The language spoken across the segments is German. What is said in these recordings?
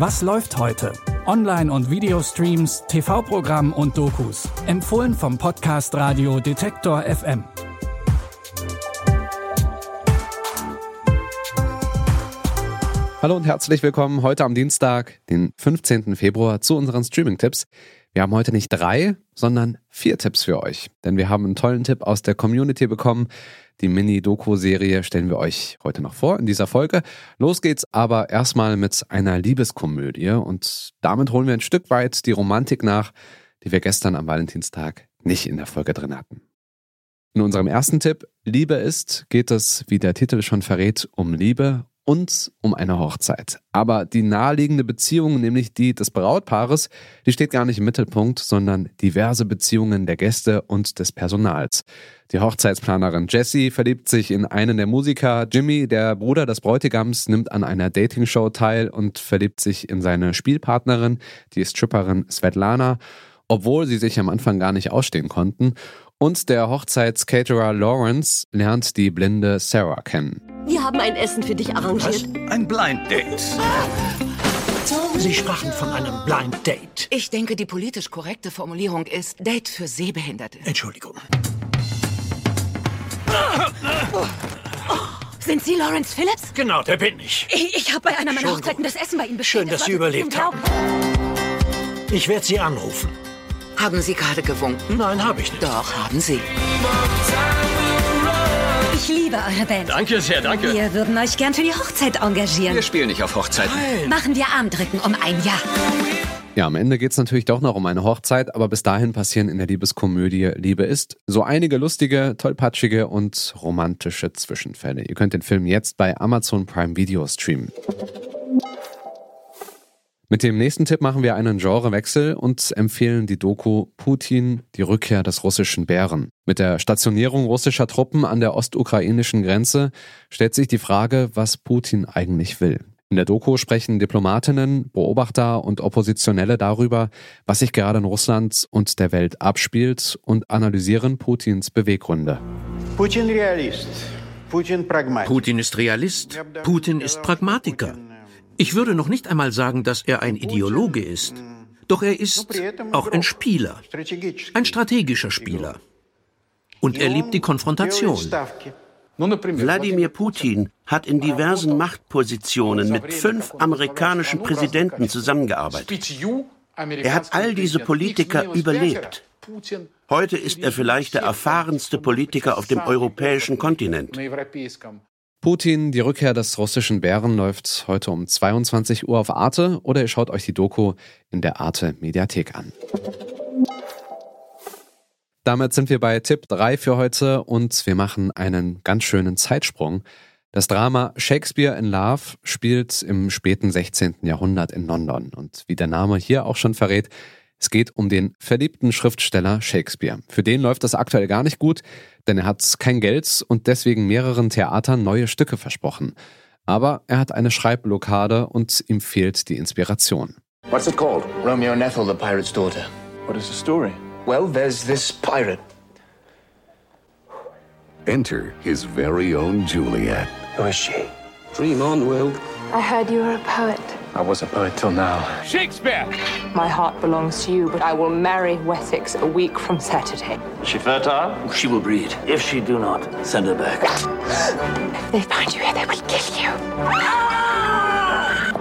Was läuft heute? Online- und Videostreams, TV-Programm und Dokus. Empfohlen vom Podcast Radio Detektor FM. Hallo und herzlich willkommen heute am Dienstag, den 15. Februar, zu unseren Streaming-Tipps. Wir haben heute nicht drei, sondern vier Tipps für euch. Denn wir haben einen tollen Tipp aus der Community bekommen. Die Mini-Doku-Serie stellen wir euch heute noch vor in dieser Folge. Los geht's aber erstmal mit einer Liebeskomödie und damit holen wir ein Stück weit die Romantik nach, die wir gestern am Valentinstag nicht in der Folge drin hatten. In unserem ersten Tipp, Liebe ist, geht es, wie der Titel schon verrät, um Liebe und um eine Hochzeit. Aber die naheliegende Beziehung, nämlich die des Brautpaares, die steht gar nicht im Mittelpunkt, sondern diverse Beziehungen der Gäste und des Personals. Die Hochzeitsplanerin Jessie verliebt sich in einen der Musiker. Jimmy, der Bruder des Bräutigams, nimmt an einer Dating-Show teil und verliebt sich in seine Spielpartnerin, die Stripperin Svetlana, obwohl sie sich am Anfang gar nicht ausstehen konnten. Und der Hochzeitscaterer Lawrence lernt die blinde Sarah kennen. Haben ein Essen für dich arrangiert. Was? Ein Blind Date. Sie sprachen von einem Blind Date. Ich denke, die politisch korrekte Formulierung ist Date für Sehbehinderte. Entschuldigung. Sind Sie Lawrence Phillips? Genau, der bin ich. Ich, ich habe bei einer meiner Hochzeiten das Essen bei Ihnen bestellt. Schön, dass Sie überlebt haben. Ich werde Sie anrufen. Haben Sie gerade gewunken? Nein, habe ich nicht. Doch, haben Sie. Ich liebe eure Band. Danke sehr, danke. Wir würden euch gern für die Hochzeit engagieren. Wir spielen nicht auf Hochzeiten. Machen wir Armdrücken um ein Jahr. Ja, am Ende geht's natürlich doch noch um eine Hochzeit, aber bis dahin passieren in der Liebeskomödie Liebe ist so einige lustige, tollpatschige und romantische Zwischenfälle. Ihr könnt den Film jetzt bei Amazon Prime Video streamen. Mit dem nächsten Tipp machen wir einen Genrewechsel und empfehlen die Doku Putin, die Rückkehr des russischen Bären. Mit der Stationierung russischer Truppen an der ostukrainischen Grenze stellt sich die Frage, was Putin eigentlich will. In der Doku sprechen Diplomatinnen, Beobachter und Oppositionelle darüber, was sich gerade in Russland und der Welt abspielt und analysieren Putins Beweggründe. Putin Realist. Putin Pragmatiker. Putin ist Realist, Putin ist Pragmatiker. Ich würde noch nicht einmal sagen, dass er ein Ideologe ist. Doch er ist auch ein Spieler, ein strategischer Spieler. Und er liebt die Konfrontation. Wladimir Putin hat in diversen Machtpositionen mit fünf amerikanischen Präsidenten zusammengearbeitet. Er hat all diese Politiker überlebt. Heute ist er vielleicht der erfahrenste Politiker auf dem europäischen Kontinent. Putin, die Rückkehr des russischen Bären läuft heute um 22 Uhr auf Arte oder ihr schaut euch die Doku in der Arte Mediathek an. Damit sind wir bei Tipp 3 für heute und wir machen einen ganz schönen Zeitsprung. Das Drama Shakespeare in Love spielt im späten 16. Jahrhundert in London und wie der Name hier auch schon verrät, es geht um den verliebten Schriftsteller Shakespeare. Für den läuft das aktuell gar nicht gut, denn er hat kein Geld und deswegen mehreren Theatern neue Stücke versprochen. Aber er hat eine Schreibblockade und ihm fehlt die Inspiration. What's it called? Romeo and Ethel, the pirate's daughter. What is the story? Well, there's this pirate. Enter his very own Juliet. Who is she? Dream on, Will. I heard you were a poet. I was a poet till now. Shakespeare! My heart belongs to you, but I will marry Wessex a week from Saturday. Is she fertile? She will breed. If she do not, send her back. If they find you here, they will kill you.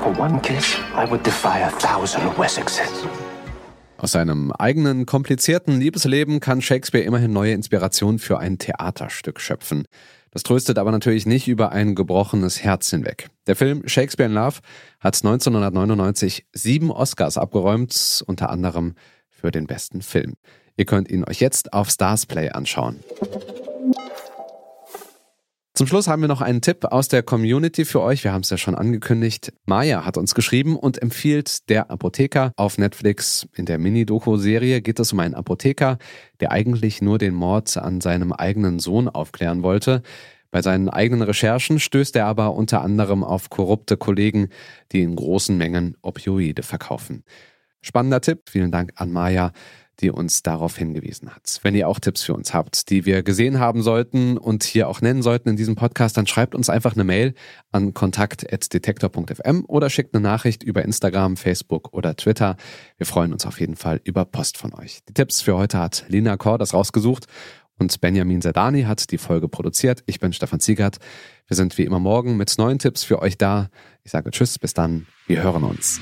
For one kiss, I would defy a thousand Wessexes. Aus seinem eigenen komplizierten Liebesleben kann Shakespeare immerhin neue Inspirationen für ein Theaterstück schöpfen. Das tröstet aber natürlich nicht über ein gebrochenes Herz hinweg. Der Film Shakespeare in Love hat 1999 sieben Oscars abgeräumt, unter anderem für den besten Film. Ihr könnt ihn euch jetzt auf Starsplay anschauen. Zum Schluss haben wir noch einen Tipp aus der Community für euch. Wir haben es ja schon angekündigt. Maya hat uns geschrieben und empfiehlt Der Apotheker auf Netflix. In der Mini-Doku-Serie geht es um einen Apotheker, der eigentlich nur den Mord an seinem eigenen Sohn aufklären wollte. Bei seinen eigenen Recherchen stößt er aber unter anderem auf korrupte Kollegen, die in großen Mengen Opioide verkaufen. Spannender Tipp. Vielen Dank an Maya. Die uns darauf hingewiesen hat. Wenn ihr auch Tipps für uns habt, die wir gesehen haben sollten und hier auch nennen sollten in diesem Podcast, dann schreibt uns einfach eine Mail an kontakt.detektor.fm oder schickt eine Nachricht über Instagram, Facebook oder Twitter. Wir freuen uns auf jeden Fall über Post von euch. Die Tipps für heute hat Lina Kor das rausgesucht und Benjamin Sedani hat die Folge produziert. Ich bin Stefan Ziegert. Wir sind wie immer morgen mit neuen Tipps für euch da. Ich sage Tschüss, bis dann. Wir hören uns.